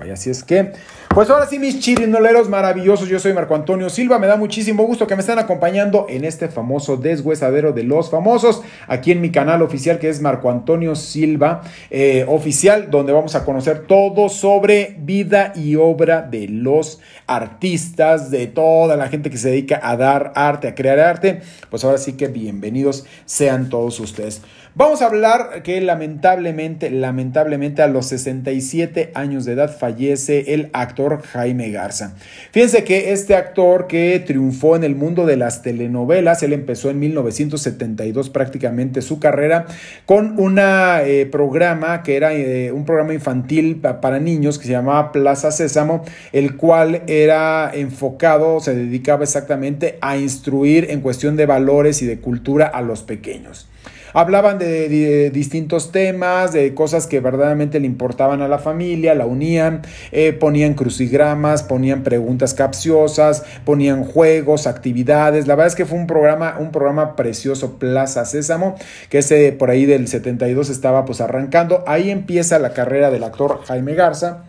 Spotify. Así es que, pues ahora sí, mis chirinoleros maravillosos, yo soy Marco Antonio Silva, me da muchísimo gusto que me estén acompañando en este famoso deshuesadero de los famosos, aquí en mi canal oficial que es Marco Antonio Silva eh, Oficial, donde vamos a conocer todo sobre vida y obra de los artistas, de toda la gente que se dedica a dar arte, a crear arte. Pues ahora sí que bienvenidos sean todos ustedes. Vamos a hablar que lamentablemente, lamentablemente a los 67 años de edad fallece el actor Jaime Garza. Fíjense que este actor que triunfó en el mundo de las telenovelas, él empezó en 1972 prácticamente su carrera con un eh, programa que era eh, un programa infantil para niños que se llamaba Plaza Sésamo, el cual era enfocado, se dedicaba exactamente a instruir en cuestión de valores y de cultura a los pequeños. Hablaban de, distintos temas, de cosas que verdaderamente le importaban a la familia, la unían, eh, ponían crucigramas, ponían preguntas capciosas, ponían juegos, actividades. La verdad es que fue un programa, un programa precioso, Plaza Sésamo, que ese por ahí del 72 estaba pues arrancando. Ahí empieza la carrera del actor Jaime Garza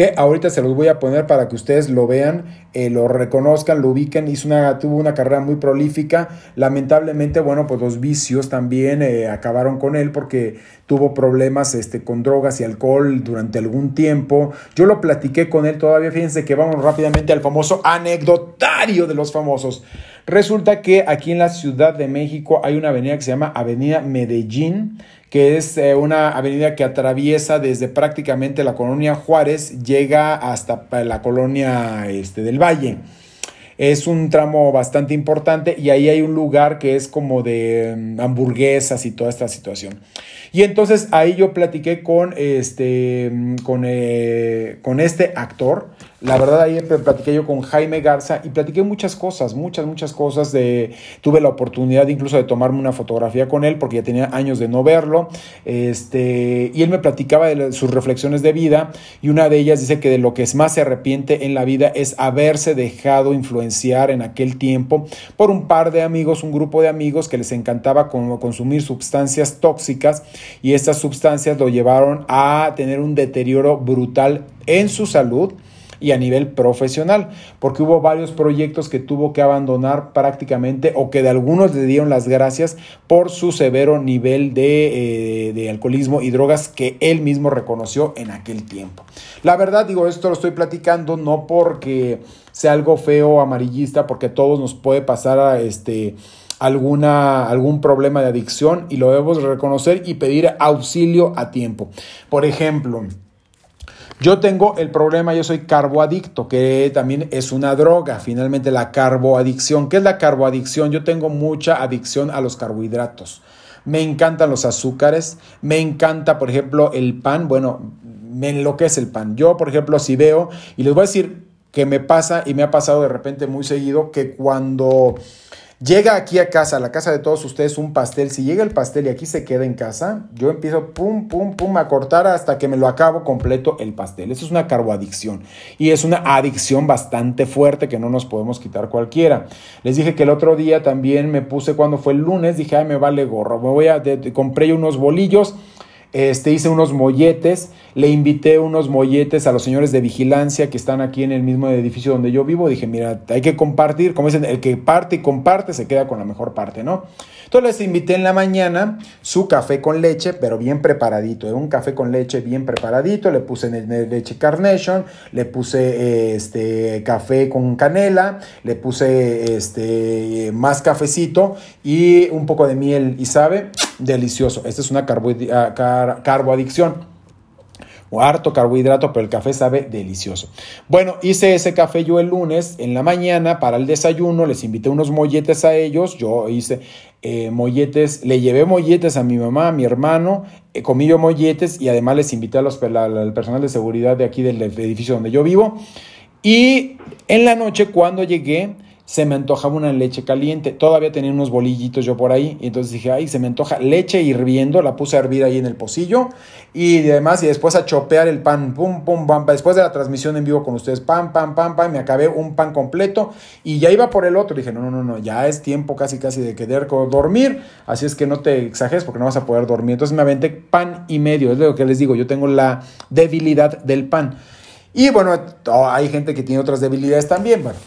que ahorita se los voy a poner para que ustedes lo vean, eh, lo reconozcan, lo ubiquen. Hizo una, tuvo una carrera muy prolífica. Lamentablemente, bueno, pues los vicios también eh, acabaron con él porque tuvo problemas este, con drogas y alcohol durante algún tiempo. Yo lo platiqué con él todavía. Fíjense que vamos rápidamente al famoso anecdotario de los famosos. Resulta que aquí en la Ciudad de México hay una avenida que se llama Avenida Medellín que es eh, una avenida que atraviesa desde prácticamente la colonia Juárez, llega hasta la colonia este, del Valle. Es un tramo bastante importante y ahí hay un lugar que es como de mm, hamburguesas y toda esta situación. Y entonces ahí yo platiqué con este, mm, con, eh, con este actor. La verdad ahí platiqué yo con Jaime Garza y platiqué muchas cosas, muchas, muchas cosas. De, tuve la oportunidad incluso de tomarme una fotografía con él porque ya tenía años de no verlo. Este, y él me platicaba de sus reflexiones de vida y una de ellas dice que de lo que más se arrepiente en la vida es haberse dejado influenciar en aquel tiempo por un par de amigos, un grupo de amigos que les encantaba consumir sustancias tóxicas y estas sustancias lo llevaron a tener un deterioro brutal en su salud y a nivel profesional, porque hubo varios proyectos que tuvo que abandonar prácticamente o que de algunos le dieron las gracias por su severo nivel de, eh, de, alcoholismo y drogas que él mismo reconoció en aquel tiempo. La verdad, digo, esto lo estoy platicando no porque sea algo feo o amarillista, porque a todos nos puede pasar a este alguna, algún problema de adicción y lo debemos reconocer y pedir auxilio a tiempo. Por ejemplo, yo tengo el problema, yo soy carboadicto, que también es una droga, finalmente la carboadicción. ¿Qué es la carboadicción? Yo tengo mucha adicción a los carbohidratos. Me encantan los azúcares, me encanta, por ejemplo, el pan. Bueno, me enloquece el pan. Yo, por ejemplo, si veo, y les voy a decir que me pasa y me ha pasado de repente muy seguido, que cuando Llega aquí a casa, a la casa de todos ustedes, un pastel. Si llega el pastel y aquí se queda en casa, yo empiezo pum, pum, pum a cortar hasta que me lo acabo completo el pastel. Eso es una carboadicción. Y es una adicción bastante fuerte que no nos podemos quitar cualquiera. Les dije que el otro día también me puse, cuando fue el lunes, dije, ay, me vale gorro. Me voy a, compré unos bolillos este, hice unos molletes, le invité unos molletes a los señores de vigilancia que están aquí en el mismo edificio donde yo vivo. Dije, mira, hay que compartir, como dicen, el que parte y comparte se queda con la mejor parte, ¿no? Entonces les invité en la mañana su café con leche, pero bien preparadito, ¿eh? un café con leche bien preparadito, le puse leche Carnation, le puse este café con canela, le puse este más cafecito y un poco de miel y sabe, delicioso. Esta es una ah, carboadicción o harto carbohidrato, pero el café sabe delicioso. Bueno, hice ese café yo el lunes en la mañana para el desayuno, les invité unos molletes a ellos, yo hice eh, molletes, le llevé molletes a mi mamá, a mi hermano, eh, comí yo molletes y además les invité a los, al personal de seguridad de aquí del edificio donde yo vivo. Y en la noche cuando llegué, se me antojaba una leche caliente. Todavía tenía unos bolillitos yo por ahí. Y entonces dije, ay, se me antoja leche hirviendo. La puse a hervir ahí en el pocillo. Y demás, y después a chopear el pan. Pum, pum, pam. Después de la transmisión en vivo con ustedes, pam, pam, pam, pam. Me acabé un pan completo. Y ya iba por el otro. Dije, no, no, no, no. Ya es tiempo casi, casi de querer dormir. Así es que no te exageres porque no vas a poder dormir. Entonces me aventé pan y medio. Es lo que les digo. Yo tengo la debilidad del pan. Y bueno, hay gente que tiene otras debilidades también. Bueno,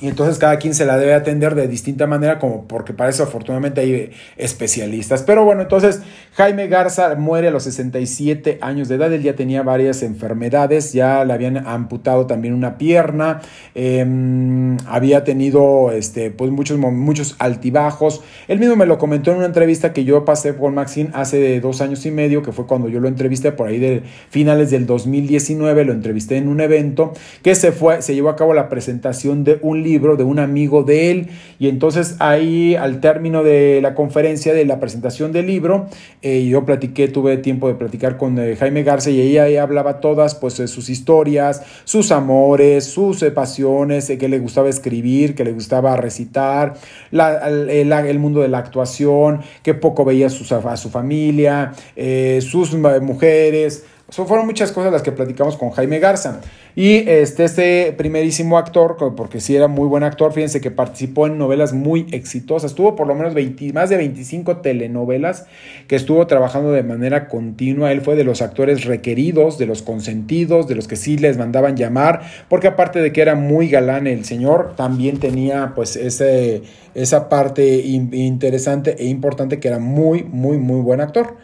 y entonces cada quien se la debe atender de distinta manera, como porque para eso afortunadamente hay especialistas. Pero bueno, entonces Jaime Garza muere a los 67 años de edad, él ya tenía varias enfermedades, ya le habían amputado también una pierna, em, había tenido este, pues muchos, muchos altibajos. Él mismo me lo comentó en una entrevista que yo pasé con Maxine hace dos años y medio, que fue cuando yo lo entrevisté por ahí de finales del 2019, lo entrevisté en un evento que se fue, se llevó a cabo la presentación de un libro de un amigo de él y entonces ahí al término de la conferencia de la presentación del libro eh, yo platiqué tuve tiempo de platicar con eh, Jaime Garza y ella hablaba todas pues de sus historias sus amores sus eh, pasiones que le gustaba escribir que le gustaba recitar el, mundo de la actuación que poco veía a su, a su familia sus mujeres fueron muchas cosas las que platicamos con Jaime Garza. Y este, este primerísimo actor, porque sí era muy buen actor, fíjense que participó en novelas muy exitosas. Tuvo por lo menos más de 25 telenovelas que estuvo trabajando de manera continua. Él fue de los actores requeridos, de los consentidos, de los que sí les mandaban llamar, porque aparte de que era muy galán el señor, también tenía pues ese, esa parte interesante e importante que era muy, muy, muy buen actor.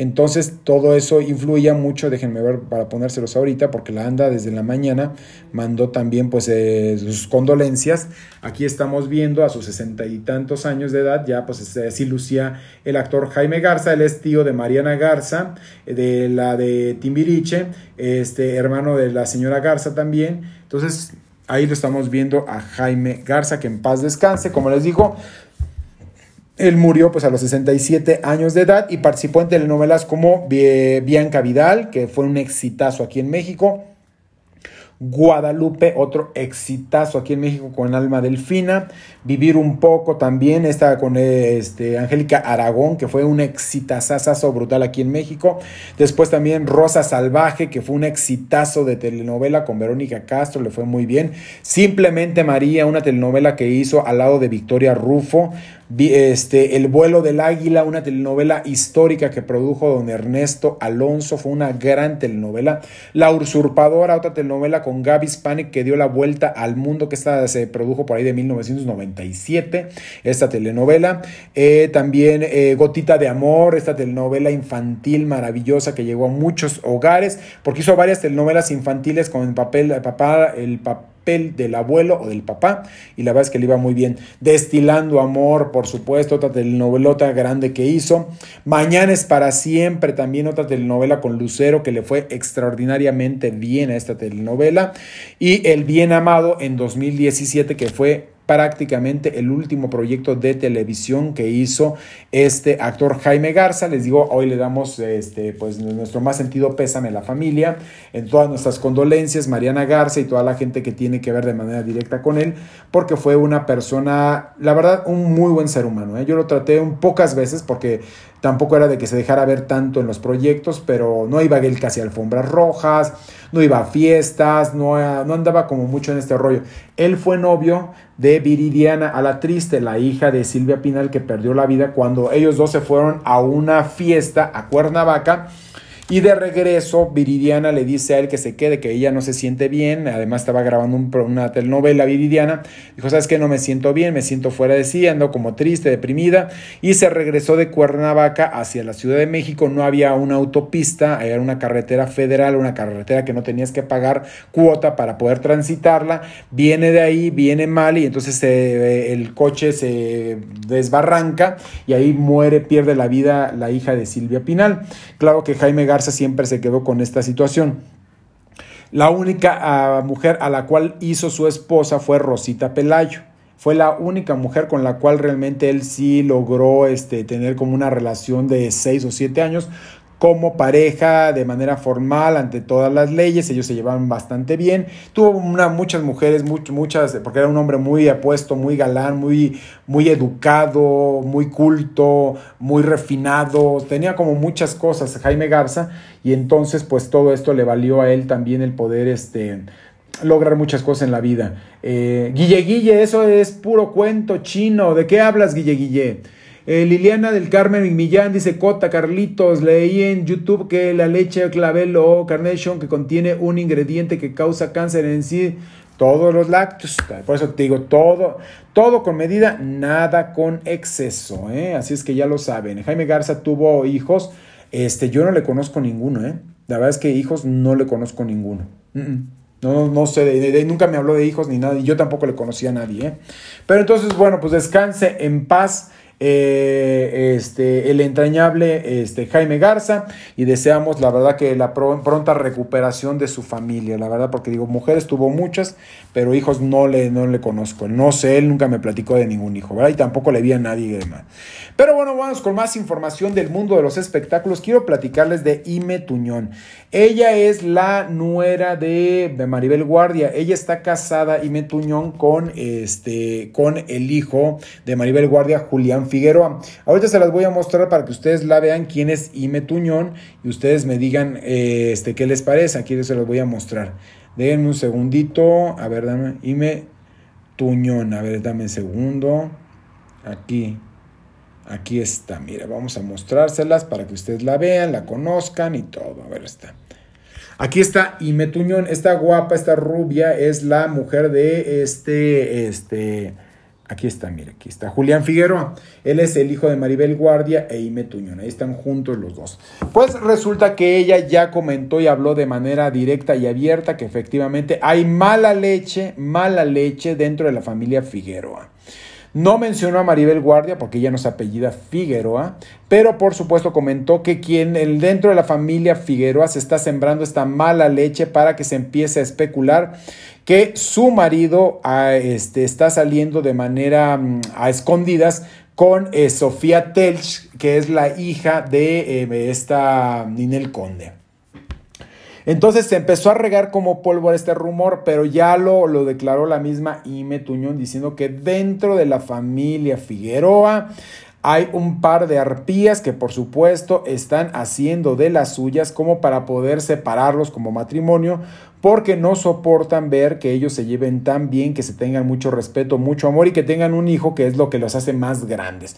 Entonces todo eso influía mucho, déjenme ver para ponérselos ahorita, porque la ANDA desde la mañana mandó también pues eh, sus condolencias. Aquí estamos viendo a sus sesenta y tantos años de edad, ya pues así lucía el actor Jaime Garza, él es tío de Mariana Garza, de la de Timbiriche, este hermano de la señora Garza también. Entonces ahí lo estamos viendo a Jaime Garza, que en paz descanse, como les digo, él murió pues a los 67 años de edad y participó en telenovelas como Bianca Vidal, que fue un exitazo aquí en México, Guadalupe, otro exitazo aquí en México con Alma Delfina. Vivir un poco también, estaba con este, Angélica Aragón, que fue un exitazazo brutal aquí en México. Después también Rosa Salvaje, que fue un exitazo de telenovela con Verónica Castro, le fue muy bien. Simplemente María, una telenovela que hizo al lado de Victoria Rufo. Este, El vuelo del águila, una telenovela histórica que produjo don Ernesto Alonso, fue una gran telenovela. La usurpadora, otra telenovela con Gaby Spanik que dio la vuelta al mundo, que esta se produjo por ahí de 1997, esta telenovela. Eh, también eh, Gotita de Amor, esta telenovela infantil maravillosa que llegó a muchos hogares, porque hizo varias telenovelas infantiles con el papel, el papá, el papá del abuelo o del papá y la verdad es que le iba muy bien. Destilando Amor, por supuesto, otra telenovelota grande que hizo. Mañana es para siempre, también otra telenovela con Lucero que le fue extraordinariamente bien a esta telenovela. Y El Bien Amado en 2017 que fue prácticamente el último proyecto de televisión que hizo este actor Jaime Garza. Les digo, hoy le damos este, pues, nuestro más sentido pésame a la familia, en todas nuestras condolencias, Mariana Garza y toda la gente que tiene que ver de manera directa con él, porque fue una persona, la verdad, un muy buen ser humano. ¿eh? Yo lo traté un pocas veces porque Tampoco era de que se dejara ver tanto en los proyectos, pero no iba él casi alfombras rojas, no iba a fiestas, no, no andaba como mucho en este rollo. Él fue novio de Viridiana a la triste, la hija de Silvia Pinal que perdió la vida cuando ellos dos se fueron a una fiesta a Cuernavaca y de regreso, Viridiana le dice a él que se quede, que ella no se siente bien. Además, estaba grabando una telenovela Viridiana. Dijo: ¿Sabes qué? No me siento bien, me siento fuera de sí, ando como triste, deprimida. Y se regresó de Cuernavaca hacia la Ciudad de México. No había una autopista, era una carretera federal, una carretera que no tenías que pagar cuota para poder transitarla. Viene de ahí, viene mal y entonces el coche se desbarranca y ahí muere, pierde la vida la hija de Silvia Pinal. Claro que Jaime siempre se quedó con esta situación. La única ah, mujer a la cual hizo su esposa fue Rosita Pelayo. Fue la única mujer con la cual realmente él sí logró este, tener como una relación de seis o siete años. Como pareja de manera formal ante todas las leyes, ellos se llevaban bastante bien, tuvo muchas mujeres, muchas, porque era un hombre muy apuesto, muy galán, muy, muy educado, muy culto, muy refinado, tenía como muchas cosas Jaime Garza y entonces pues todo esto le valió a él también el poder este, lograr muchas cosas en la vida. Eh, Guille Guille, eso es puro cuento chino, ¿de qué hablas Guille Guille? Eh, Liliana del Carmen Millán dice, Cota, Carlitos, leí en YouTube que la leche clavel o carnation que contiene un ingrediente que causa cáncer en sí, todos los lácteos, por eso te digo, todo, todo con medida, nada con exceso, ¿eh? así es que ya lo saben. Jaime Garza tuvo hijos, este, yo no le conozco ninguno, ¿eh? la verdad es que hijos no le conozco ninguno. No, no sé, nunca me habló de hijos ni nada, y yo tampoco le conocía a nadie. ¿eh? Pero entonces, bueno, pues descanse en paz eh, este, el entrañable este, Jaime Garza y deseamos la verdad que la pronta recuperación de su familia, la verdad porque digo, mujeres tuvo muchas, pero hijos no le, no le conozco, no sé, él nunca me platicó de ningún hijo, ¿verdad? Y tampoco le vi a nadie más. Pero bueno, vamos con más información del mundo de los espectáculos. Quiero platicarles de Ime Tuñón. Ella es la nuera de, Maribel Guardia. Ella está casada, Ime Tuñón, con, este, con el hijo de Maribel Guardia, Julián Figueroa. Ahorita se las voy a mostrar para que ustedes la vean quién es Ime Tuñón y ustedes me digan este, qué les parece. Aquí se los voy a mostrar. Déjenme un segundito. A ver, dame. Ime Tuñón. A ver, dame un segundo. Aquí. Aquí está, mira, vamos a mostrárselas para que ustedes la vean, la conozcan y todo. A ver, está. Aquí está Ime Tuñón, esta guapa, esta rubia es la mujer de este, este, aquí está, mira, aquí está Julián Figueroa. Él es el hijo de Maribel Guardia e Ime Tuñón, ahí están juntos los dos. Pues resulta que ella ya comentó y habló de manera directa y abierta que efectivamente hay mala leche, mala leche dentro de la familia Figueroa. No mencionó a Maribel Guardia porque ella no se apellida Figueroa, pero por supuesto comentó que quien dentro de la familia Figueroa se está sembrando esta mala leche para que se empiece a especular que su marido ah, este, está saliendo de manera mm, a escondidas con eh, Sofía Telch, que es la hija de eh, esta Ninel Conde. Entonces se empezó a regar como pólvora este rumor, pero ya lo, lo declaró la misma Ime Tuñón diciendo que dentro de la familia Figueroa hay un par de arpías que por supuesto están haciendo de las suyas como para poder separarlos como matrimonio porque no soportan ver que ellos se lleven tan bien, que se tengan mucho respeto, mucho amor y que tengan un hijo que es lo que los hace más grandes.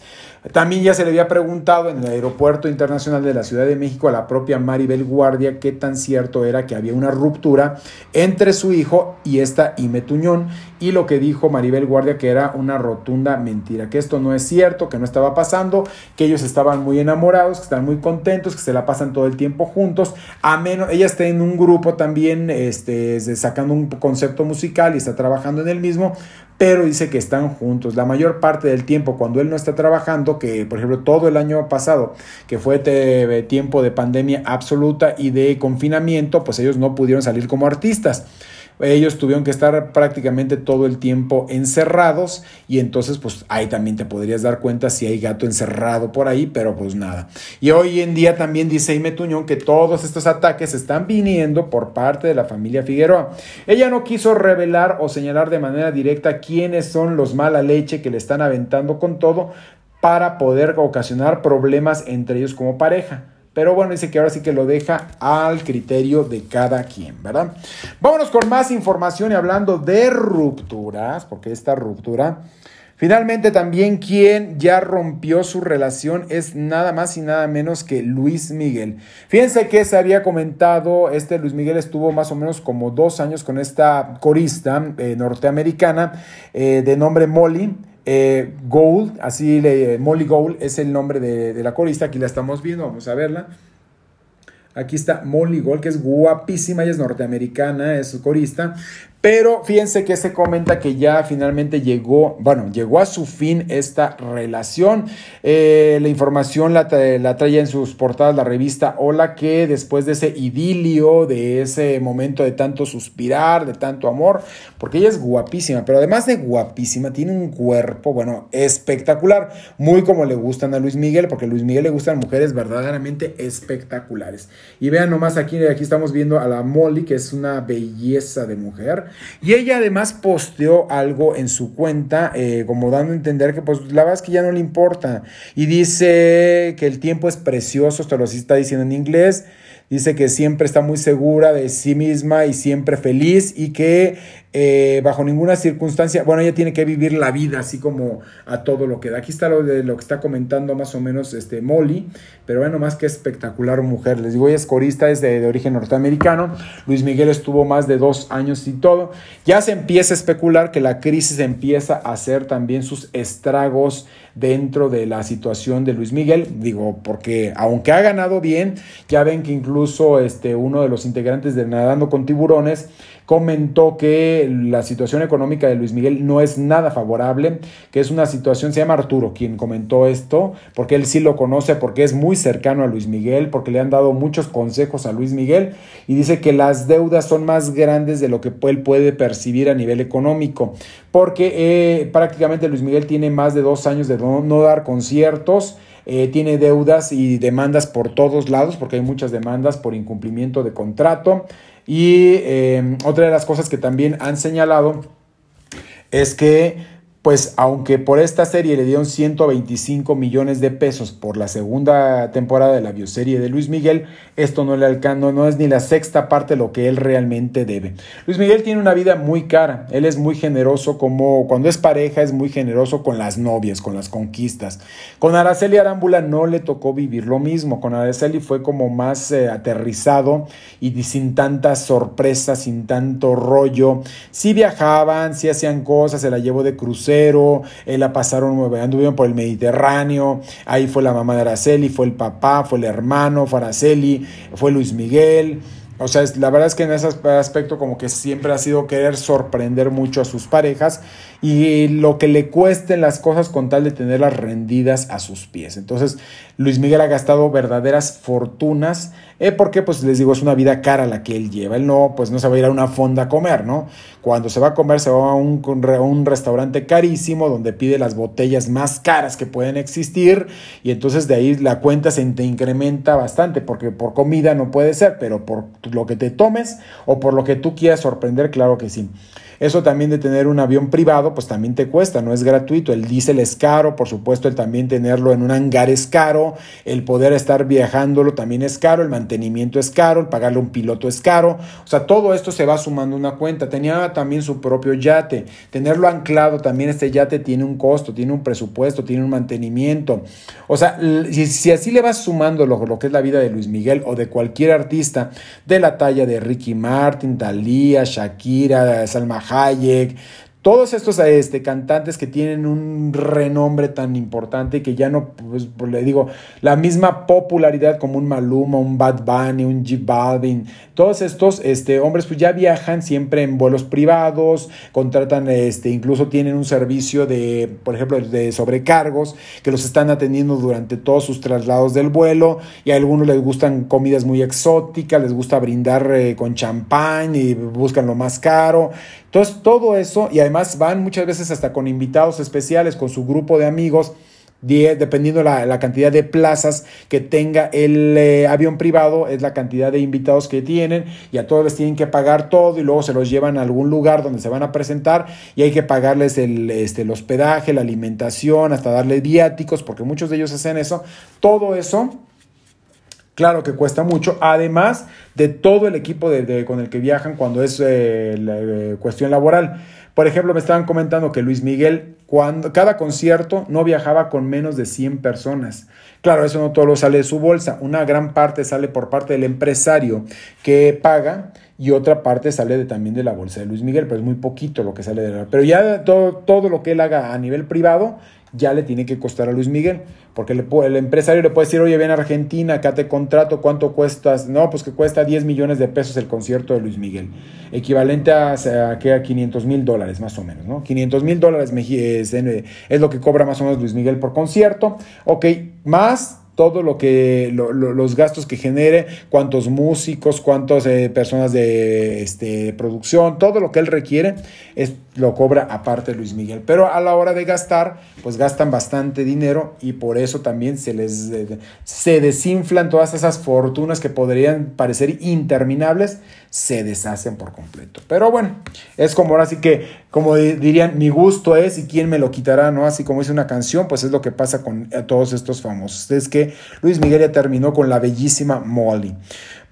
También ya se le había preguntado en el aeropuerto internacional de la Ciudad de México a la propia Maribel Guardia qué tan cierto era que había una ruptura entre su hijo y esta Ime Tuñón y lo que dijo Maribel Guardia que era una rotunda mentira, que esto no es cierto, que no estaba pasando, que ellos estaban muy enamorados, que están muy contentos, que se la pasan todo el tiempo juntos, a menos, ella está en un grupo también, este, sacando un concepto musical y está trabajando en el mismo, pero dice que están juntos. La mayor parte del tiempo cuando él no está trabajando, que por ejemplo todo el año pasado, que fue tiempo de pandemia absoluta y de confinamiento, pues ellos no pudieron salir como artistas ellos tuvieron que estar prácticamente todo el tiempo encerrados y entonces pues ahí también te podrías dar cuenta si hay gato encerrado por ahí, pero pues nada. Y hoy en día también dice Ime Tuñón que todos estos ataques están viniendo por parte de la familia Figueroa. Ella no quiso revelar o señalar de manera directa quiénes son los mala leche que le están aventando con todo para poder ocasionar problemas entre ellos como pareja. Pero bueno, dice que ahora sí que lo deja al criterio de cada quien, ¿verdad? Vámonos con más información y hablando de rupturas, porque esta ruptura, finalmente también quien ya rompió su relación es nada más y nada menos que Luis Miguel. Fíjense que se había comentado, este Luis Miguel estuvo más o menos como dos años con esta corista eh, norteamericana eh, de nombre Molly. Eh, Gold, así le, Molly Gold es el nombre de, la corista, aquí la estamos viendo, vamos a verla. Aquí está Molly Gold, que es guapísima, ella es norteamericana, es corista, pero fíjense que se comenta que ya finalmente llegó, bueno, llegó a su fin esta relación. Eh, la información la, la trae en sus portadas la revista Hola, que después de ese idilio, de ese momento de tanto suspirar, de tanto amor, porque ella es guapísima, pero además de guapísima, tiene un cuerpo, bueno, espectacular, muy como le gustan a Luis Miguel, porque a Luis Miguel le gustan mujeres verdaderamente espectaculares. Y vean nomás aquí, aquí estamos viendo a la Molly, que es una belleza de mujer. Y ella además posteó algo en su cuenta, eh, como dando a entender que pues la verdad es que ya no le importa. Y dice que el tiempo es precioso, esto lo está diciendo en inglés. Dice que siempre está muy segura de sí misma y siempre feliz y que eh, bajo ninguna circunstancia, bueno, ella tiene que vivir la vida así como a todo lo que da. Aquí está lo, de, lo que está comentando más o menos este Molly, pero bueno, más que espectacular mujer. Les digo, ella es corista, es de, de origen norteamericano. Luis Miguel estuvo más de dos años y todo. Ya se empieza a especular que la crisis empieza a hacer también sus estragos dentro de la situación de Luis Miguel. Digo, porque aunque ha ganado bien, ya ven que incluso este, uno de los integrantes de Nadando con Tiburones comentó que la situación económica de Luis Miguel no es nada favorable, que es una situación, se llama Arturo quien comentó esto, porque él sí lo conoce, porque es muy cercano a Luis Miguel, porque le han dado muchos consejos a Luis Miguel y dice que las deudas son más grandes de lo que él puede percibir a nivel económico, porque eh, prácticamente Luis Miguel tiene más de dos años de no, dar conciertos, eh, tiene deudas y demandas por todos lados, porque hay muchas demandas por incumplimiento de contrato. Y eh, otra de las cosas que también han señalado es que pues aunque por esta serie le dieron 125 millones de pesos por la segunda temporada de la bioserie de Luis Miguel, esto no le alcanza, no es ni la sexta parte de lo que él realmente debe. Luis Miguel tiene una vida muy cara, él es muy generoso como cuando es pareja es muy generoso con las novias, con las conquistas. Con Araceli Arámbula no le tocó vivir lo mismo, con Araceli fue como más eh, aterrizado y sin tantas sorpresas, sin tanto rollo. Sí viajaban, sí hacían cosas, se la llevó de crucero eh, la pasaron, anduvieron por el Mediterráneo, ahí fue la mamá de Araceli, fue el papá, fue el hermano, fue Araceli, fue Luis Miguel. O sea, la verdad es que en ese aspecto como que siempre ha sido querer sorprender mucho a sus parejas y lo que le cuesten las cosas con tal de tenerlas rendidas a sus pies. Entonces, Luis Miguel ha gastado verdaderas fortunas eh, porque, pues les digo, es una vida cara la que él lleva. Él no, pues no se va a ir a una fonda a comer, ¿no? Cuando se va a comer, se va a un, un restaurante carísimo donde pide las botellas más caras que pueden existir y entonces de ahí la cuenta se te incrementa bastante porque por comida no puede ser, pero por lo que te tomes o por lo que tú quieras sorprender, claro que sí. Eso también de tener un avión privado, pues también te cuesta, no es gratuito. El diésel es caro, por supuesto, el también tenerlo en un hangar es caro, el poder estar viajándolo también es caro, el mantenimiento es caro, el pagarle a un piloto es caro. O sea, todo esto se va sumando una cuenta. Tenía también su propio yate. Tenerlo anclado también, este yate tiene un costo, tiene un presupuesto, tiene un mantenimiento. O sea, si, así le vas sumando lo, que es la vida de Luis Miguel o de cualquier artista de la talla de Ricky Martin, Thalía, Shakira, Salma Hayek, todos estos este, cantantes que tienen un renombre tan importante que ya no, pues, pues, le digo, la misma popularidad como un Maluma, un Bad Bunny, un J Balvin, todos estos este, hombres pues ya viajan siempre en vuelos privados, contratan, este, incluso tienen un servicio de, por ejemplo, de sobrecargos que los están atendiendo durante todos sus traslados del vuelo y a algunos les gustan comidas muy exóticas, les gusta brindar eh, con champán y buscan lo más caro. Entonces, todo eso, y además van muchas veces hasta con invitados especiales, con su grupo de amigos, dependiendo la, la cantidad de plazas que tenga el eh, avión privado, es la cantidad de invitados que tienen, y a todos les tienen que pagar todo, y luego se los llevan a algún lugar donde se van a presentar, y hay que pagarles el, este, el hospedaje, la alimentación, hasta darles viáticos, porque muchos de ellos hacen eso. Todo eso Claro que cuesta mucho, además de todo el equipo con el que viajan cuando es eh, eh, cuestión laboral. Por ejemplo, me estaban comentando que Luis Miguel, cuando cada concierto no viajaba con menos de 100 personas. Claro, eso no todo lo sale de su bolsa, una gran parte sale por parte del empresario que paga y otra parte sale también de la bolsa de Luis Miguel, pero es muy poquito lo que sale de la... Pero ya todo, todo lo que él haga a nivel privado ya le tiene que costar a Luis Miguel, porque el empresario le puede decir, oye, ven a Argentina, acá te contrato, ¿cuánto cuestas? No, pues que cuesta 10 millones de pesos el concierto de Luis Miguel, equivalente a, a, a 500 mil dólares más o menos, ¿no? 500 mil dólares es, lo que cobra más o menos Luis Miguel por concierto, ok, más todo lo que los gastos que genere, cuántos músicos, cuántas eh, personas de este, producción, todo lo que él requiere es, lo cobra aparte Luis Miguel. Pero a la hora de gastar, pues gastan bastante dinero y por eso también se les se desinflan todas esas fortunas que podrían parecer interminables se deshacen por completo. Pero bueno, es como ahora sí que, como dirían, mi gusto es y quién me lo quitará, ¿no? Así como dice una canción, pues es lo que pasa con eh, todos estos famosos. Es que Luis Miguel ya terminó con la bellísima Molly.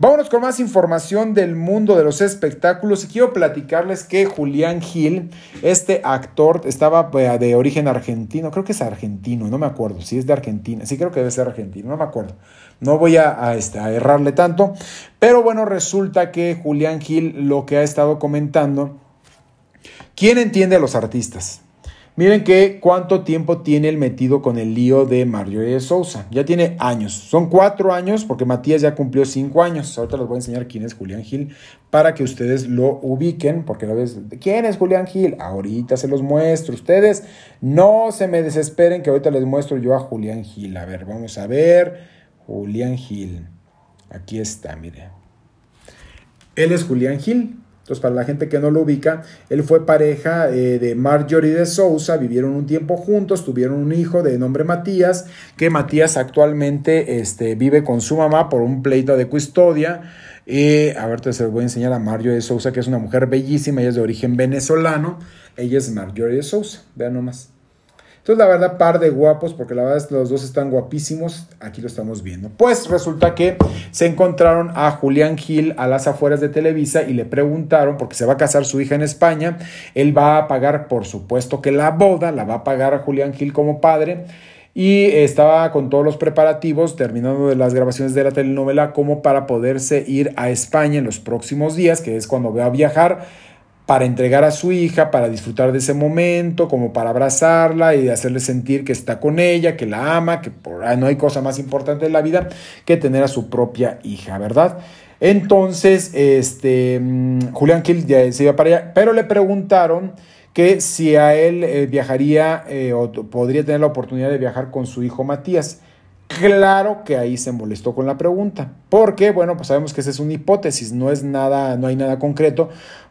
Vámonos con más información del mundo de los espectáculos y quiero platicarles que Julián Gil, este actor, estaba eh, de origen argentino, creo que es argentino, no me acuerdo si es de Argentina, sí creo que debe ser argentino, no me acuerdo. No voy a, este, a errarle tanto, pero bueno, resulta que Julián Gil lo que ha estado comentando, ¿quién entiende a los artistas? Miren que cuánto tiempo tiene el metido con el lío de Mario de Sousa. Ya tiene años. Son cuatro años porque Matías ya cumplió cinco años. Ahorita les voy a enseñar quién es Julián Gil para que ustedes lo ubiquen. Porque la vez, ¿quién es Julián Gil? Ahorita se los muestro. Ustedes no se me desesperen que ahorita les muestro yo a Julián Gil. A ver, vamos a ver. Julián Gil. Aquí está, mire. Él es Julián Gil. Entonces, para la gente que no lo ubica, él fue pareja eh, de Marjorie de Sousa, vivieron un tiempo juntos, tuvieron un hijo de nombre Matías, que Matías actualmente este, vive con su mamá por un pleito de custodia. Y a ver, se voy a enseñar a Marjorie de Sousa, que es una mujer bellísima, ella es de origen venezolano. Ella es Marjorie de Sousa, vean nomás. Entonces, la verdad, par de guapos, porque la verdad los dos están guapísimos. Aquí lo estamos viendo. Pues resulta que se encontraron a Julián Gil a las afueras de Televisa y le preguntaron, porque se va a casar su hija en España, él va a pagar, por supuesto que la boda, la va a pagar a Julián Gil como padre y estaba con todos los preparativos terminando las grabaciones de la telenovela como para poderse ir a España en los próximos días, que es cuando va a viajar para entregar a su hija, para disfrutar de ese momento, como para abrazarla y hacerle sentir que está con ella, que la ama, que no hay cosa más importante en la vida que tener a su propia hija, ¿verdad? Entonces, este, mm, Julián Kill ya se iba para allá, pero le preguntaron que si a él eh, viajaría eh, o podría tener la oportunidad de viajar con su hijo Matías. Claro que ahí se molestó con la pregunta, porque bueno, pues sabemos que esa es una hipótesis, no es nada, no hay nada concreto,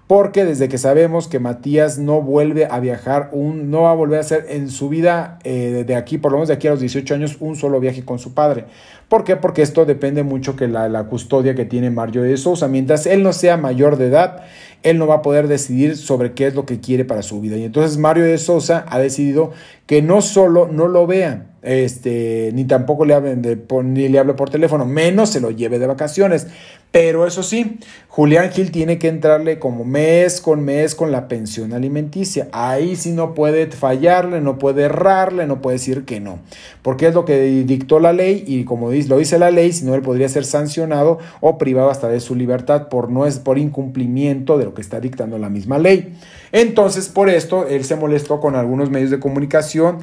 porque desde que sabemos que Matías no vuelve a viajar, no va a volver a hacer en su vida eh, de aquí, por lo menos de aquí a los 18 años, un solo viaje con su padre. ¿Por qué? Porque esto depende mucho que la, la custodia que tiene Mario de Sousa. Mientras él no sea mayor de edad, él no va a poder decidir sobre qué es lo que quiere para su vida. Y entonces Mario de Sosa ha decidido que no solo no lo vea, este, ni tampoco le hablen de, ni le hable por teléfono, menos se lo lleve de vacaciones. Pero eso sí, Julián Gil tiene que entrarle como mes con mes con la pensión alimenticia. Ahí sí no puede fallarle, no puede errarle, no puede decir que no. Porque es lo que dictó la ley y como lo dice la ley, si no él podría ser sancionado o privado hasta de su libertad por, no es, por incumplimiento de lo que está dictando la misma ley. Entonces, por esto, él se molestó con algunos medios de comunicación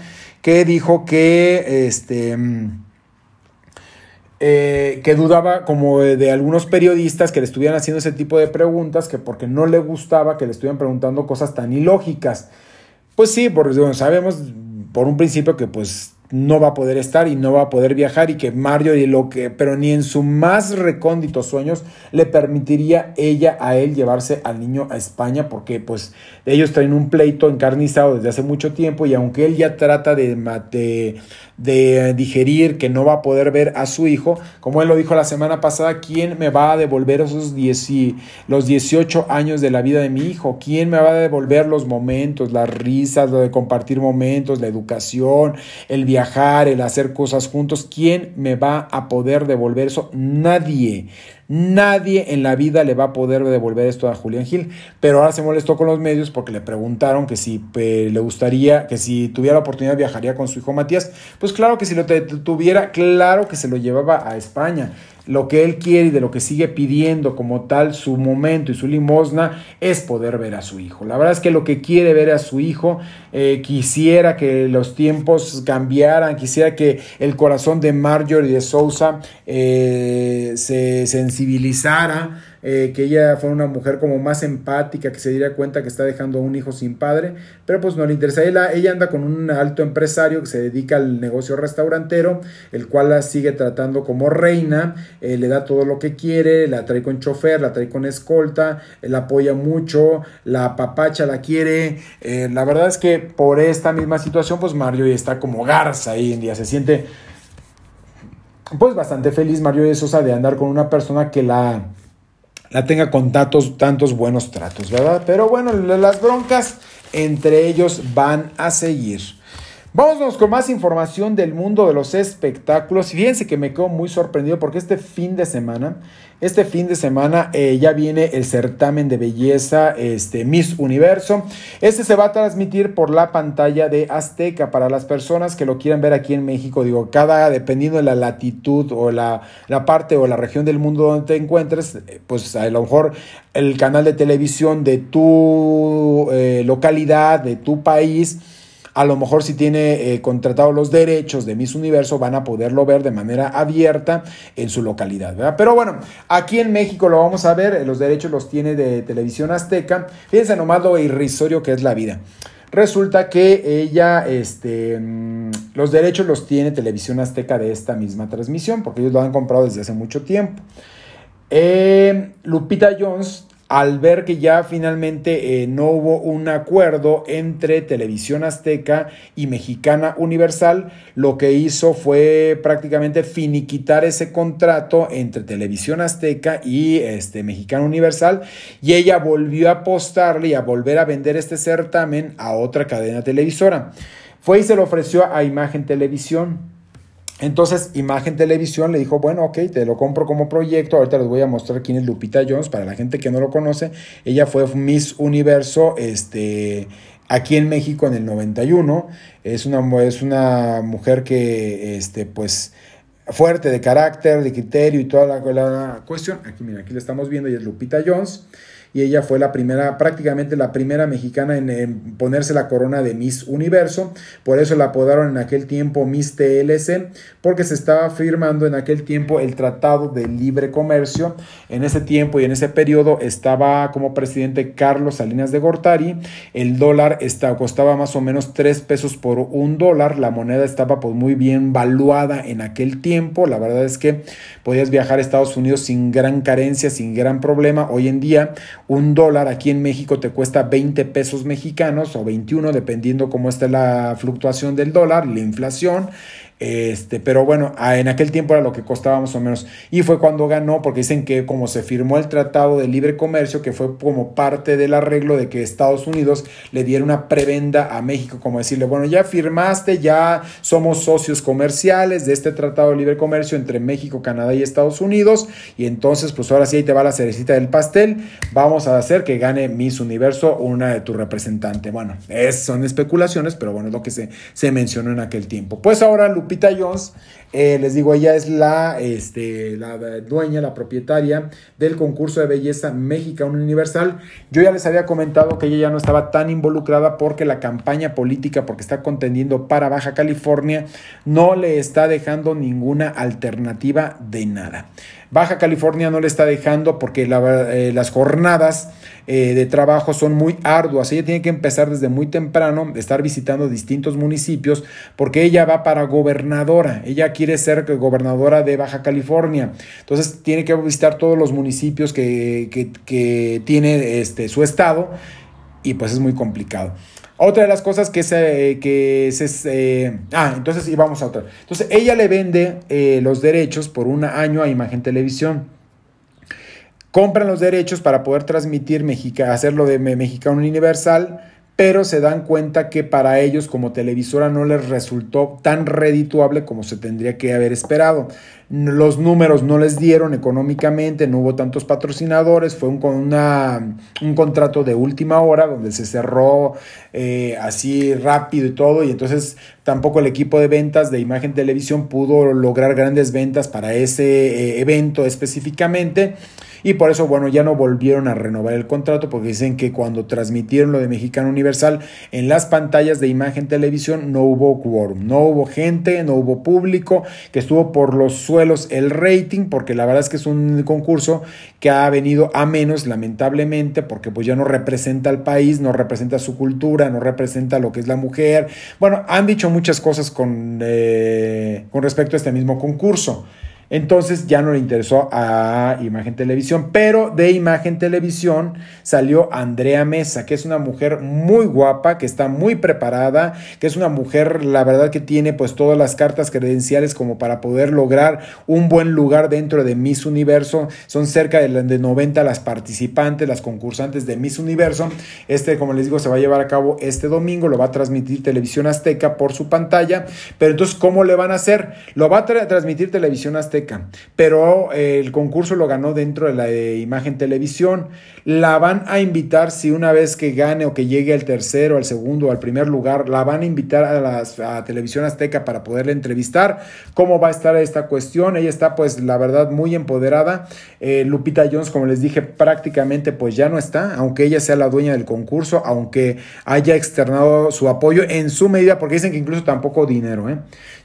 que dijo que, este, eh, que dudaba como de, algunos periodistas que le estuvieran haciendo ese tipo de preguntas, que porque no le gustaba que le estuvieran preguntando cosas tan ilógicas. Pues sí, porque sabemos por un principio que pues no va a poder estar y no va a poder viajar y que Mario y lo que, pero ni en sus más recónditos sueños le permitiría ella a él llevarse al niño a España porque pues ellos traen un pleito encarnizado desde hace mucho tiempo y aunque él ya trata de, de, de digerir que no va a poder ver a su hijo, como él lo dijo la semana pasada, ¿quién me va a devolver esos los 18 años de la vida de mi hijo? ¿Quién me va a devolver los momentos, las risas, lo de compartir momentos, la educación, el viajar, el hacer cosas juntos, ¿quién me va a poder devolver eso? Nadie. Nadie en la vida le va a poder devolver esto a Julián Gil, pero ahora se molestó con los medios porque le preguntaron que si le gustaría, que si tuviera la oportunidad viajaría con su hijo Matías. Pues claro que si lo tuviera, claro que se lo llevaba a España. Lo que él quiere y de lo que sigue pidiendo como tal su momento y su limosna es poder ver a su hijo. La verdad es que lo que quiere ver a su hijo, eh, quisiera que los tiempos cambiaran, quisiera que el corazón de Marjorie de Sousa eh, se sensibilizara eh, que ella fue una mujer como más empática, que se diera cuenta que está dejando a un hijo sin padre, pero pues no le interesa. Ella, ella anda con un alto empresario que se dedica al negocio restaurantero, el cual la sigue tratando como reina, eh, le da todo lo que quiere, la trae con chofer, la trae con escolta, la apoya mucho, la papacha la quiere. Eh, la verdad es que por esta misma situación, pues Mario está como garza ahí en día, se siente pues bastante feliz Mario de Sosa de andar con una persona que la la tenga con tantos, tantos buenos tratos, ¿verdad? Pero bueno, las broncas entre ellos van a seguir. Vámonos con más información del mundo de los espectáculos. Fíjense que me quedo muy sorprendido porque este fin de semana, este fin de semana eh, ya viene el certamen de belleza este, Miss Universo. Este se va a transmitir por la pantalla de Azteca para las personas que lo quieran ver aquí en México. Digo, cada, dependiendo de la latitud o la, la parte o la región del mundo donde te encuentres, eh, pues a lo mejor el canal de televisión de tu eh, localidad, de tu país, a lo mejor si tiene eh, contratado los derechos de Miss Universo van a poderlo ver de manera abierta en su localidad, ¿verdad? Pero bueno, aquí en México lo vamos a ver, eh, los derechos los tiene de Televisión Azteca. Fíjense nomás lo irrisorio que es la vida. Resulta que ella, este, mm, los derechos los tiene Televisión Azteca de esta misma transmisión, porque ellos lo han comprado desde hace mucho tiempo. Eh, Lupita Jones al ver que ya finalmente eh, no hubo un acuerdo entre Televisión Azteca y Mexicana Universal, lo que hizo fue prácticamente finiquitar ese contrato entre Televisión Azteca y este, Mexicana Universal y ella volvió a apostarle y a volver a vender este certamen a otra cadena televisora. Fue y se lo ofreció a Imagen Televisión. Entonces, Imagen Televisión le dijo, bueno, ok, te lo compro como proyecto. Ahorita les voy a mostrar quién es Lupita Jones. Para la gente que no lo conoce, ella fue Miss Universo este, aquí en México en el 91. Es una, es una mujer que, este, pues, fuerte de carácter, de criterio y toda la, la cuestión. Aquí, mira, aquí la estamos viendo, y es Lupita Jones y ella fue la primera, prácticamente la primera mexicana en, ponerse la corona de Miss Universo. Por eso la apodaron en aquel tiempo Miss TLC, porque se estaba firmando en aquel tiempo el Tratado de Libre Comercio. En ese tiempo y en ese periodo estaba como presidente Carlos Salinas de Gortari. El dólar costaba más o menos 3 pesos por un dólar. La moneda estaba pues muy bien valuada en aquel tiempo. La verdad es que podías viajar a Estados Unidos sin gran carencia, sin gran problema. Hoy en día un dólar aquí en México te cuesta 20 pesos mexicanos o 21 dependiendo cómo está la fluctuación del dólar, la inflación. Este, pero bueno, en aquel tiempo era lo que costaba más o menos. Y fue cuando ganó, porque dicen que como se firmó el Tratado de Libre Comercio, que fue como parte del arreglo de que Estados Unidos le diera una prebenda a México, como decirle, bueno, ya firmaste, ya somos socios comerciales de este Tratado de Libre Comercio entre México, Canadá y Estados Unidos, y entonces pues ahora sí ahí te va la cerecita del pastel, vamos a hacer que gane Miss Universo una de tu representante. Bueno, es, son especulaciones, pero bueno, es lo que se, se mencionó en aquel tiempo. Pues ahora, Lupita Jones, eh, les digo, ella es la, este, la dueña, la propietaria del concurso de belleza México Universal. Yo ya les había comentado que ella ya no estaba tan involucrada porque la campaña política, porque está contendiendo para Baja California, no le está dejando ninguna alternativa de nada. Baja California no le está dejando porque eh, las jornadas eh, de trabajo son muy arduas. Ella tiene que empezar desde muy temprano, estar visitando distintos municipios porque ella va para gobernadora. Ella quiere ser gobernadora de Baja California. Entonces tiene que visitar todos los municipios que, que tiene este, su estado y pues es muy complicado. Otra de las cosas que se... Que se ah, entonces íbamos a otra. Entonces ella le vende eh, los derechos por un año a Imagen Televisión. Compran los derechos para poder transmitir, Mexica, hacerlo de Mexicano Universal pero se dan cuenta que para ellos como televisora no les resultó tan redituable como se tendría que haber esperado. los números no les dieron económicamente, no hubo tantos patrocinadores, fue un, una, un contrato de última hora donde se cerró eh, así rápido y todo, y entonces tampoco el equipo de ventas de Imagen Televisión pudo lograr grandes ventas para ese eh, evento específicamente. Y por eso, bueno, ya no volvieron a renovar el contrato porque dicen que cuando transmitieron lo de Mexicano Universal en las pantallas de imagen televisión no hubo quórum, no hubo gente, no hubo público, que estuvo por los suelos el rating, porque la verdad es que es un concurso que ha venido a menos, lamentablemente, porque pues ya no representa al país, no representa su cultura, no representa lo que es la mujer. Bueno, han dicho muchas cosas con, eh, con respecto a este mismo concurso. Entonces ya no le interesó a Imagen Televisión, pero de Imagen Televisión salió Andrea Mesa, que es una mujer muy guapa, que está muy preparada, que es una mujer, la verdad que tiene pues todas las cartas credenciales como para poder lograr un buen lugar dentro de Miss Universo. Son cerca de, de 90 las participantes, las concursantes de Miss Universo. Este, como les digo, se va a llevar a cabo este domingo, lo va a transmitir Televisión Azteca por su pantalla. Pero entonces, ¿cómo le van a hacer? Lo va a transmitir Televisión Azteca pero eh, el concurso lo ganó dentro de la imagen televisión. La van a invitar, si una vez que gane o que llegue al tercero, al segundo, al primer lugar, la van a invitar a, la Televisión Azteca para poderle entrevistar. ¿Cómo va a estar esta cuestión? Ella está, pues, la verdad, muy empoderada. Eh, Lupita Jones, como les dije, prácticamente, pues ya no está, aunque ella sea la dueña del concurso, aunque haya externado su apoyo en su medida, porque dicen que incluso tampoco dinero, ¿eh?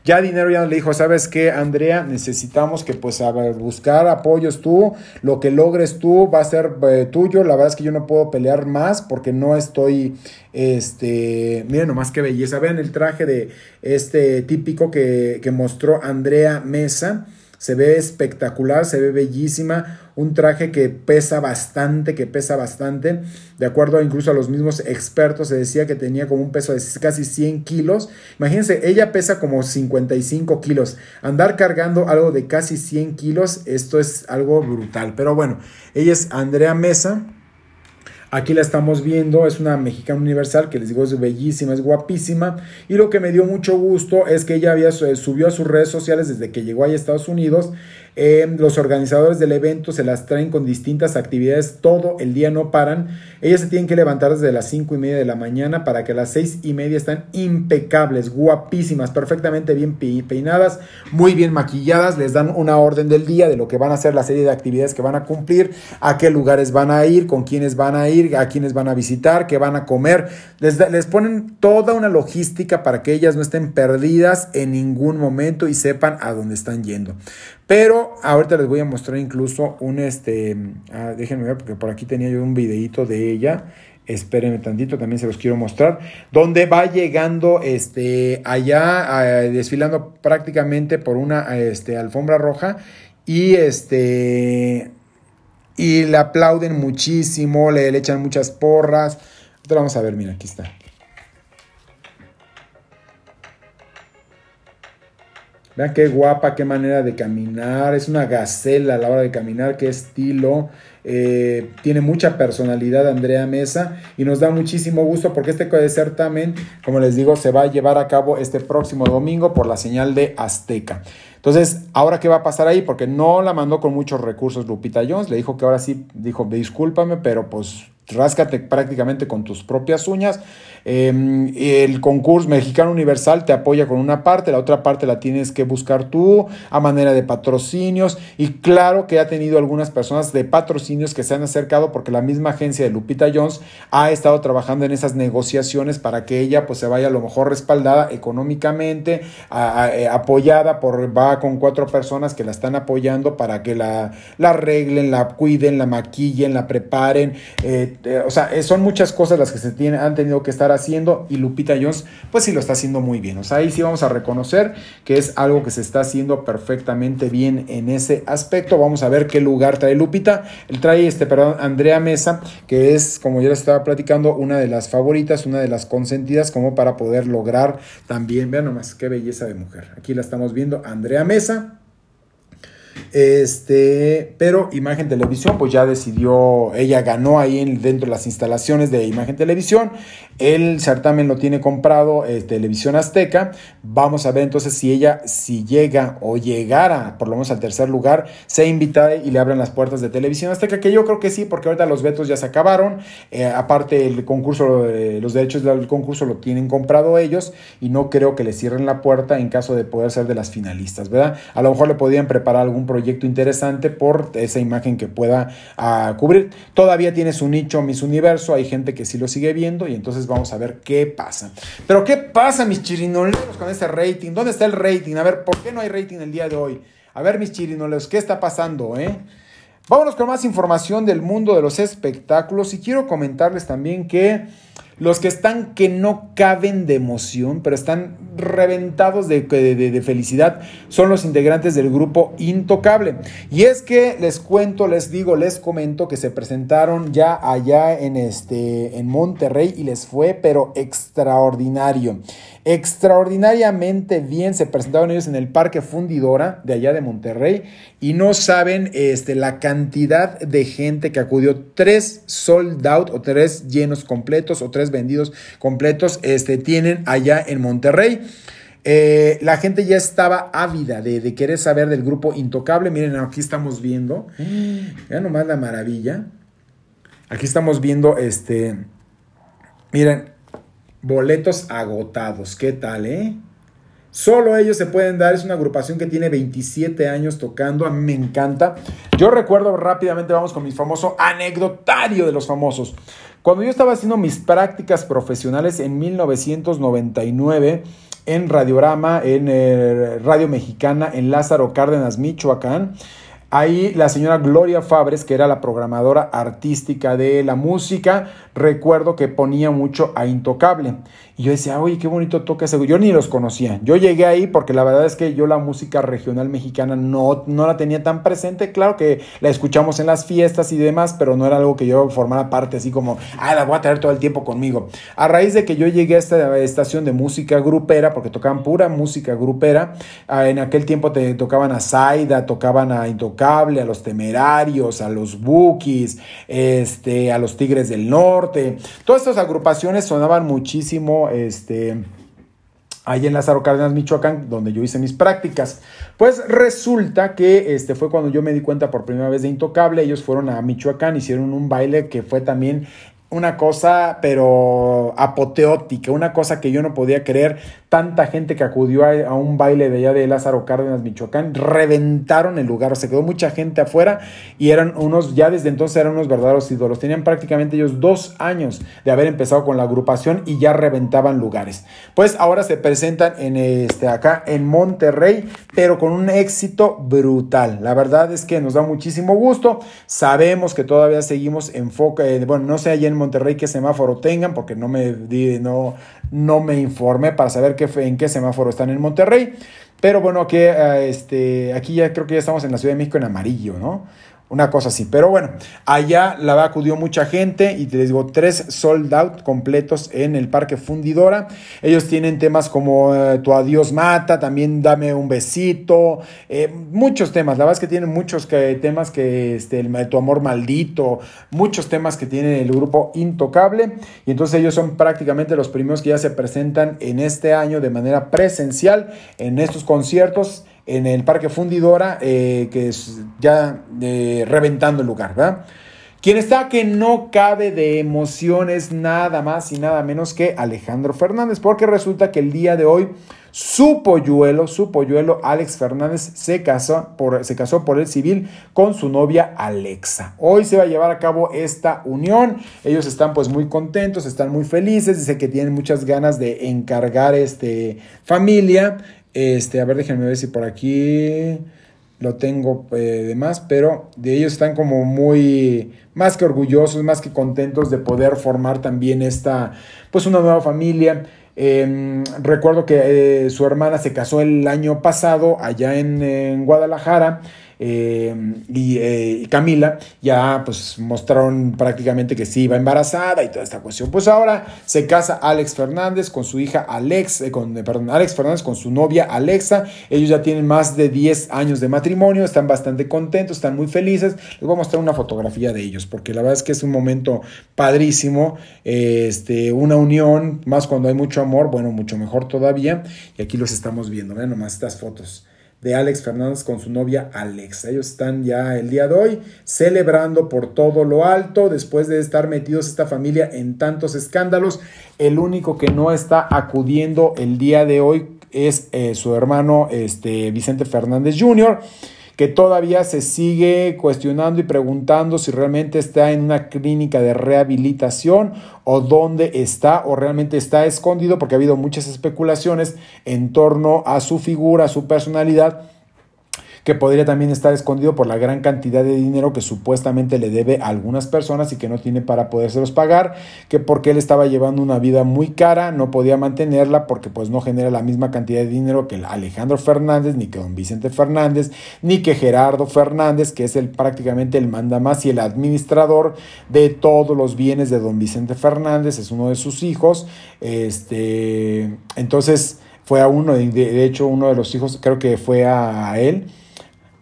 Ya dinero ya le dijo, ¿sabes qué, Andrea? Necesitamos que pues a buscar apoyos tú, lo que logres tú va a ser eh, tuyo. La verdad es que yo no puedo pelear más porque no estoy, este, miren nomás qué belleza. Vean el traje de este típico que, que mostró Andrea Mesa se ve espectacular, se ve bellísima, un traje que pesa bastante, que pesa bastante, de acuerdo incluso a los mismos expertos, se decía que tenía como un peso de casi 100 kilos, imagínense, ella pesa como 55 kilos, andar cargando algo de casi 100 kilos, esto es algo brutal, pero bueno, ella es Andrea Mesa, Aquí la estamos viendo, es una mexicana universal que les digo es bellísima, es guapísima. Y lo que me dio mucho gusto es que ella había, subió a sus redes sociales desde que llegó a Estados Unidos eh, los organizadores del evento se las traen con distintas actividades, todo el día no paran. Ellas se tienen que levantar desde las 5 y media de la mañana para que a las 6 y media están impecables, guapísimas, perfectamente bien peinadas, muy bien maquilladas. Les dan una orden del día de lo que van a hacer, la serie de actividades que van a cumplir, a qué lugares van a ir, con quiénes van a ir, a quiénes van a visitar, qué van a comer. Les, les ponen toda una logística para que ellas no estén perdidas en ningún momento y sepan a dónde están yendo. Pero ahorita les voy a mostrar incluso un, este, ah, déjenme ver porque por aquí tenía yo un videito de ella. Espérenme tantito, también se los quiero mostrar. Donde va llegando este, allá, ah, desfilando prácticamente por una este, alfombra roja. Y este. Y le aplauden muchísimo, le, echan muchas porras. Ahorita vamos a ver, mira, aquí está. Vean qué guapa, qué manera de caminar. Es una gacela a la hora de caminar, qué estilo. Eh, tiene mucha personalidad Andrea Mesa y nos da muchísimo gusto porque este certamen, como les digo, se va a llevar a cabo este próximo domingo por la señal de Azteca. Entonces, ¿ahora qué va a pasar ahí? Porque no la mandó con muchos recursos Lupita Jones, le dijo que ahora sí, dijo, discúlpame, pero pues ráscate prácticamente con tus propias uñas. Em, el concurso mexicano universal te apoya con una parte, la otra parte la tienes que buscar tú a manera de patrocinios. Y claro que ha tenido algunas personas de patrocinios que se han acercado porque la misma agencia de Lupita Jones ha estado trabajando en esas negociaciones para que ella pues se vaya a lo mejor respaldada económicamente, eh, apoyada por, va con cuatro personas que la están apoyando para que la, la arreglen, la cuiden, la maquillen, la preparen. Eh, eh, o sea, son muchas cosas las que se tienen, han tenido que estar haciendo y Lupita Jones pues sí lo está haciendo muy bien. O sea, ahí sí vamos a reconocer que es algo que se está haciendo perfectamente bien en ese aspecto. Vamos a ver qué lugar trae Lupita. Él trae este, perdón, Andrea Mesa, que es, como ya les estaba platicando, una de las favoritas, una de las consentidas como para poder lograr también, vean nomás qué belleza de mujer. Aquí la estamos viendo, Andrea Mesa. Este, pero Imagen Televisión, pues ya decidió, ella ganó ahí en, dentro de las instalaciones de Imagen Televisión. El certamen lo tiene comprado eh, Televisión Azteca. Vamos a ver entonces si ella, si llega o llegara por lo menos al tercer lugar, se invita y le abren las puertas de Televisión Azteca, que yo creo que sí, porque ahorita los vetos ya se acabaron. Eh, aparte, el concurso, eh, los derechos del concurso lo tienen comprado ellos y no creo que le cierren la puerta en caso de poder ser de las finalistas, ¿verdad? A lo mejor le podrían preparar algún proyecto interesante por esa imagen que pueda uh, cubrir. Todavía tiene su nicho Miss Universo, hay gente que sí lo sigue viendo y entonces vamos a ver qué pasa. Pero ¿qué pasa, mis chirinoleros, con ese rating? ¿Dónde está el rating? A ver, ¿por qué no hay rating el día de hoy? A ver, mis chirinoleros, ¿qué está pasando, eh? Vámonos con más información del mundo de los espectáculos y quiero comentarles también que los que están que no caben de emoción, pero están reventados de, de, felicidad, son los integrantes del grupo Intocable. Y es que les cuento, les digo, les comento que se presentaron ya allá en, este, en Monterrey y les fue, pero extraordinario extraordinariamente bien. Se presentaron ellos en el Parque Fundidora de allá de Monterrey y no saben este, la cantidad de gente que acudió. Tres sold out o tres llenos completos o tres vendidos completos este, tienen allá en Monterrey. Eh, la gente ya estaba ávida de, de, querer saber del grupo Intocable. Miren, aquí estamos viendo. Ya nomás la maravilla. Aquí estamos viendo este. Miren, boletos agotados. ¿Qué tal, eh? Solo ellos se pueden dar, es una agrupación que tiene 27 años tocando, a mí me encanta. Yo recuerdo rápidamente, vamos con mi famoso anecdotario de los famosos. Cuando yo estaba haciendo mis prácticas profesionales en 1999 en Radiorama, en eh, Radio Mexicana, en Lázaro Cárdenas, Michoacán, Ahí la señora Gloria Fabres, que era la programadora artística de la música, recuerdo que ponía mucho a Intocable. Y yo decía, oye, qué bonito toca ese. Yo ni los conocía. Yo llegué ahí porque la verdad es que yo la música regional mexicana no, no la tenía tan presente. Claro que la escuchamos en las fiestas y demás, pero no era algo que yo formara parte así como, ah, la voy a traer todo el tiempo conmigo. A raíz de que yo llegué a esta estación de música grupera, porque tocaban pura música grupera, en aquel tiempo te tocaban a Zaida, tocaban a Intocable, a los Temerarios, a los Bookies, este, a los Tigres del Norte. Todas estas agrupaciones sonaban muchísimo este, ahí en Lázaro Cárdenas, Michoacán, donde yo hice mis prácticas. Pues resulta que este fue cuando yo me di cuenta por primera vez de Intocable. Ellos fueron a Michoacán, hicieron un baile que fue también una cosa, pero apoteótica, una cosa que yo no podía creer. Tanta gente que acudió a, un baile de allá de Lázaro Cárdenas, Michoacán, reventaron el lugar, se quedó mucha gente afuera y eran unos, ya desde entonces eran unos verdaderos ídolos. Tenían prácticamente ellos dos años de haber empezado con la agrupación y ya reventaban lugares. Pues ahora se presentan en este, acá en Monterrey, pero con un éxito brutal. La verdad es que nos da muchísimo gusto. Sabemos que todavía seguimos en foco, eh, bueno, no sé allá en Monterrey qué semáforo tengan, porque no me, no, no me informé para saber qué, en qué semáforo están en Monterrey. Pero bueno, aquí, eh, este, aquí ya creo que ya estamos en la Ciudad de México en amarillo, ¿no? Una cosa así. Pero bueno, allá la acudió mucha gente y les digo, tres sold out completos en el Parque Fundidora. Ellos tienen temas como eh, Tu adiós mata, también dame un besito, eh, muchos temas. La verdad es que tienen muchos temas que, este, el, Tu amor maldito, muchos temas que tiene el grupo Intocable. Y entonces ellos son prácticamente los primeros que ya se presentan en este año de manera presencial en estos conciertos en el Parque Fundidora, eh, que es ya eh, reventando el lugar, ¿verdad? Quien está que no cabe de emociones nada más y nada menos que Alejandro Fernández, porque resulta que el día de hoy su polluelo, su polluelo Alex Fernández se casó, por, se casó por el civil con su novia Alexa. Hoy se va a llevar a cabo esta unión. Ellos están pues muy contentos, están muy felices, dice que tienen muchas ganas de encargar este familia este, a ver, déjenme ver si por aquí lo tengo eh, de más, pero de ellos están como muy más que orgullosos, más que contentos de poder formar también esta, pues una nueva familia. Em, recuerdo que eh, su hermana se casó el año pasado allá en, en Guadalajara y, Camila ya pues mostraron prácticamente que sí iba embarazada y toda esta cuestión. Pues ahora se casa Alex Fernández con su hija Alex, con, perdón, Alex Fernández con su novia Alexa. Ellos ya tienen más de 10 años de matrimonio, están bastante contentos, están muy felices. Les voy a mostrar una fotografía de ellos porque la verdad es que es un momento padrísimo, este, una unión, más cuando hay mucho amor, bueno, mucho mejor todavía. Y aquí los estamos viendo, vean nomás estas fotos de Alex Fernández con su novia Alex. Ellos están ya el día de hoy celebrando por todo lo alto, después de estar metidos esta familia en tantos escándalos. El único que no está acudiendo el día de hoy es eh, su hermano este, Vicente Fernández Jr., que todavía se sigue cuestionando y preguntando si realmente está en una clínica de rehabilitación o dónde está o realmente está escondido, porque ha habido muchas especulaciones en torno a su figura, a su personalidad que podría también estar escondido por la gran cantidad de dinero que supuestamente le debe a algunas personas y que no tiene para podérselos pagar, que porque él estaba llevando una vida muy cara, no podía mantenerla porque pues no genera la misma cantidad de dinero que Alejandro Fernández, ni que don Vicente Fernández, ni que Gerardo Fernández, que es el prácticamente el mandamás y el administrador de todos los bienes de don Vicente Fernández, es uno de sus hijos, este, entonces fue a uno, de hecho uno de los hijos creo que fue a él,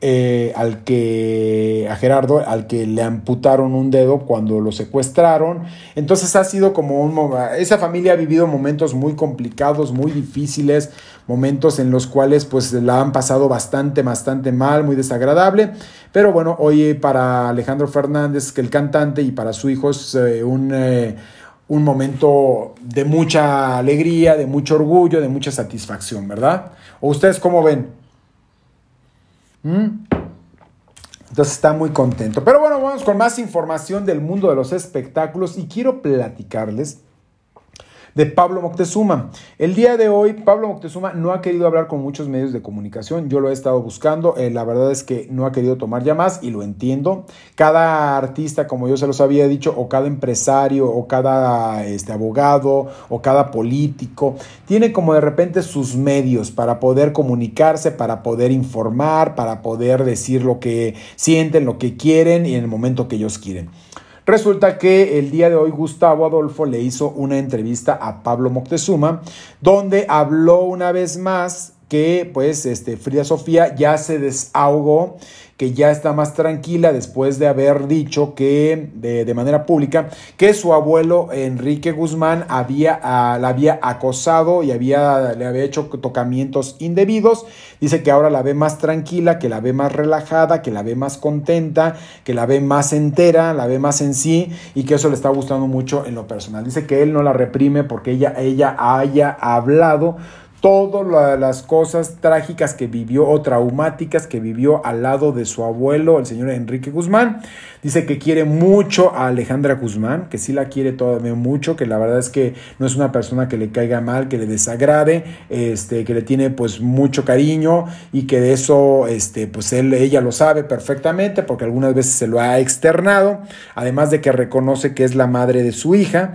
eh, al que a Gerardo al que le amputaron un dedo cuando lo secuestraron entonces ha sido como un esa familia ha vivido momentos muy complicados muy difíciles momentos en los cuales pues la han pasado bastante bastante mal muy desagradable pero bueno hoy para Alejandro Fernández que el cantante y para su hijo es eh, un eh, un momento de mucha alegría, de mucho orgullo, de mucha satisfacción, ¿verdad? ¿O ustedes cómo ven? ¿Mm? Entonces está muy contento. Pero bueno, vamos con más información del mundo de los espectáculos y quiero platicarles de Pablo Moctezuma. El día de hoy, Pablo Moctezuma no ha querido hablar con muchos medios de comunicación. Yo lo he estado buscando. Eh, la verdad es que no ha querido tomar llamadas y lo entiendo. Cada artista, como yo se los había dicho, o cada empresario, o cada este, abogado, o cada político, tiene como de repente sus medios para poder comunicarse, para poder informar, para poder decir lo que sienten, lo que quieren y en el momento que ellos quieren. Resulta que el día de hoy Gustavo Adolfo le hizo una entrevista a Pablo Moctezuma, donde habló una vez más que pues este, Frida Sofía ya se desahogó que ya está más tranquila después de haber dicho que de, manera pública que su abuelo Enrique Guzmán había, ah, la había acosado y había, le había hecho tocamientos indebidos. Dice que ahora la ve más tranquila, que la ve más relajada, que la ve más contenta, que la ve más entera, la ve más en sí y que eso le está gustando mucho en lo personal. Dice que él no la reprime porque ella, ella haya hablado todas las cosas trágicas que vivió o traumáticas que vivió al lado de su abuelo, el señor Enrique Guzmán. Dice que quiere mucho a Alejandra Guzmán, que sí la quiere todavía mucho, que la verdad es que no es una persona que le caiga mal, que le desagrade, este, que le tiene pues mucho cariño y que de eso este, pues él, ella lo sabe perfectamente porque algunas veces se lo ha externado, además de que reconoce que es la madre de su hija.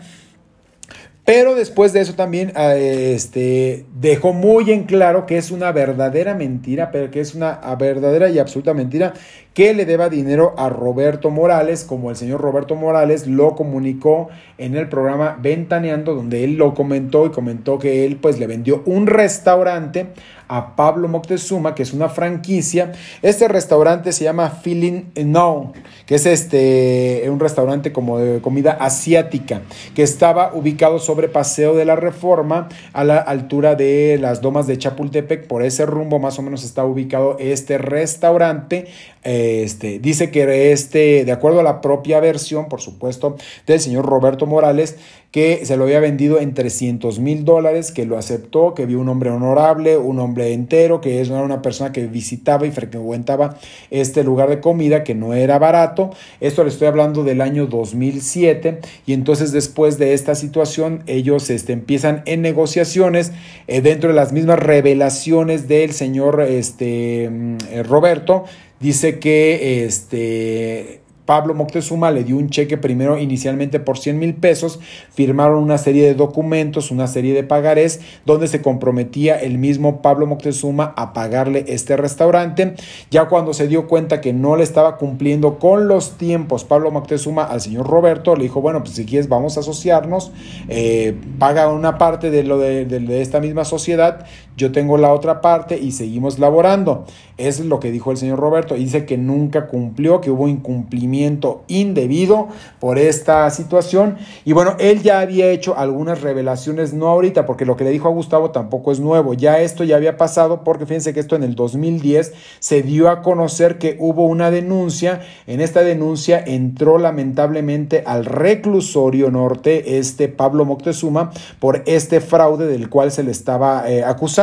Pero después de eso también ah, este, dejó muy en claro que es una verdadera mentira, pero que es una verdadera y absoluta mentira que le deba dinero a Roberto Morales, como el señor Roberto Morales lo comunicó en el programa Ventaneando, donde él lo comentó y comentó que él pues le vendió un restaurante a Pablo Moctezuma, que es una franquicia. Este restaurante se llama Feeling No, que es este un restaurante como de comida asiática, que estaba ubicado sobre Paseo de la Reforma a la altura de las domas de Chapultepec. Por ese rumbo más o menos está ubicado este restaurante. Este, dice que este, de acuerdo a la propia versión, por supuesto, del señor Roberto Morales, que se lo había vendido en 300 mil dólares, que lo aceptó, que vio un hombre honorable, un hombre entero, que es una persona que visitaba y frecuentaba este lugar de comida, que no era barato. Esto le estoy hablando del año 2007 y entonces después de esta situación ellos este, empiezan en negociaciones eh, dentro de las mismas revelaciones del señor este, mm, Roberto. Dice que este, Pablo Moctezuma le dio un cheque primero inicialmente por 100 mil pesos, firmaron una serie de documentos, una serie de pagarés, donde se comprometía el mismo Pablo Moctezuma a pagarle este restaurante. Ya cuando se dio cuenta que no le estaba cumpliendo con los tiempos Pablo Moctezuma al señor Roberto, le dijo, bueno, pues si quieres vamos a asociarnos, eh, paga una parte de lo de, de esta misma sociedad, yo tengo la otra parte y seguimos laborando. Es lo que dijo el señor Roberto. Dice que nunca cumplió, que hubo incumplimiento indebido por esta situación. Y bueno, él ya había hecho algunas revelaciones, no ahorita, porque lo que le dijo a Gustavo tampoco es nuevo. Ya esto ya había pasado, porque fíjense que esto en el 2010 se dio a conocer que hubo una denuncia. En esta denuncia entró lamentablemente al reclusorio norte este Pablo Moctezuma por este fraude del cual se le estaba eh, acusando.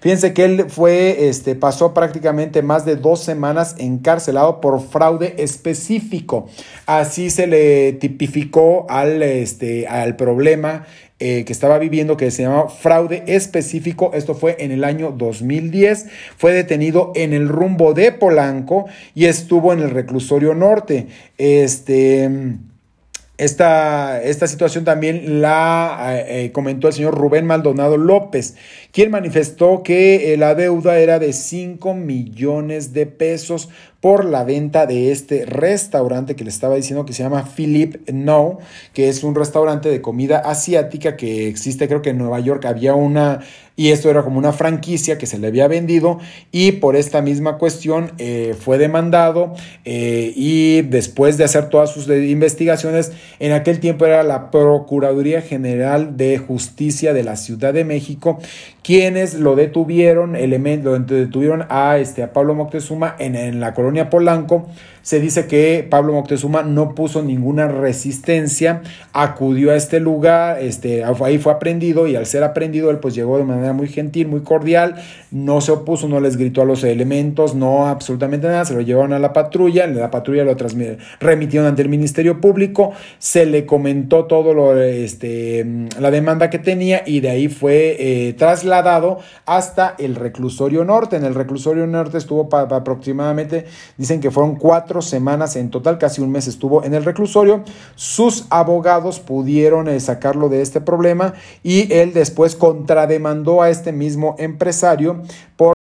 Fíjense que él fue, este, pasó prácticamente más de dos semanas encarcelado por fraude específico. Así se le tipificó al, este, al problema eh, que estaba viviendo que se llamaba fraude específico. Esto fue en el año 2010. Fue detenido en el rumbo de Polanco y estuvo en el reclusorio norte. Este. Esta, esta, situación también la eh, comentó el señor Rubén Maldonado López, quien manifestó que eh, la deuda era de 5 millones de pesos por la venta de este restaurante que le estaba diciendo que se llama Philip No, que es un restaurante de comida asiática que existe, creo que en Nueva York había una, y esto era como una franquicia que se le había vendido y por esta misma cuestión eh, fue demandado eh, y después de hacer todas sus investigaciones, en aquel tiempo era la Procuraduría General de Justicia de la Ciudad de México quienes lo detuvieron, lo detuvieron a, este, a Pablo Moctezuma en la colonia Polanco se dice que Pablo Moctezuma no puso ninguna resistencia, acudió a este lugar, este, ahí fue aprendido y al ser aprendido él pues llegó de manera muy gentil, muy cordial, no se opuso, no les gritó a los elementos, no absolutamente nada, se lo llevaron a la patrulla, la patrulla lo remitieron ante el Ministerio Público, se le comentó todo lo, este, la demanda que tenía y de ahí fue eh, trasladado hasta el reclusorio norte. En el reclusorio norte estuvo aproximadamente, dicen que fueron semanas en total, casi un mes estuvo en el reclusorio. Sus abogados pudieron eh, sacarlo de este problema y él después contrademandó a este mismo empresario por